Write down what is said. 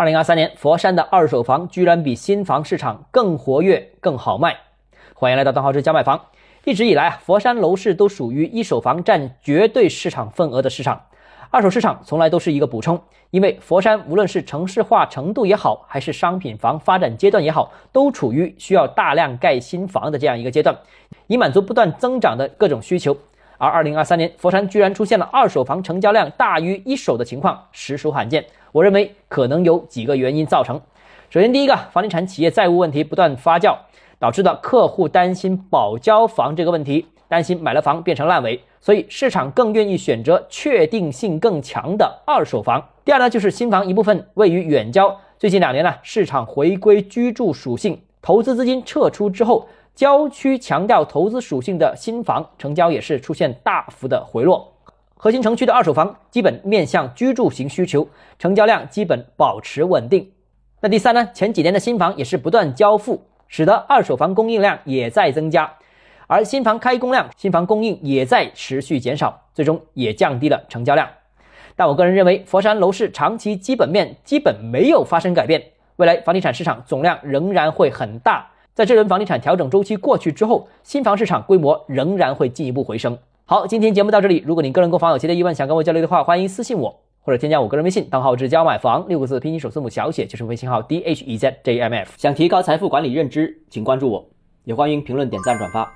二零二三年，佛山的二手房居然比新房市场更活跃、更好卖。欢迎来到邓浩之家买房。一直以来啊，佛山楼市都属于一手房占绝对市场份额的市场，二手市场从来都是一个补充。因为佛山无论是城市化程度也好，还是商品房发展阶段也好，都处于需要大量盖新房的这样一个阶段，以满足不断增长的各种需求。而二零二三年，佛山居然出现了二手房成交量大于一手的情况，实属罕见。我认为可能有几个原因造成。首先，第一个，房地产企业债务问题不断发酵，导致的客户担心保交房这个问题，担心买了房变成烂尾，所以市场更愿意选择确定性更强的二手房。第二呢，就是新房一部分位于远郊，最近两年呢，市场回归居住属性，投资资金撤出之后。郊区强调投资属性的新房成交也是出现大幅的回落，核心城区的二手房基本面向居住型需求，成交量基本保持稳定。那第三呢？前几年的新房也是不断交付，使得二手房供应量也在增加，而新房开工量、新房供应也在持续减少，最终也降低了成交量。但我个人认为，佛山楼市长期基本面基本没有发生改变，未来房地产市场总量仍然会很大。在这轮房地产调整周期过去之后，新房市场规模仍然会进一步回升。好，今天节目到这里。如果你个人购房有其他疑问，想跟我交流的话，欢迎私信我或者添加我个人微信，账号是交买房六个字拼音首字母小写，就是微信号 d h e z j m f。想提高财富管理认知，请关注我，也欢迎评论、点赞、转发。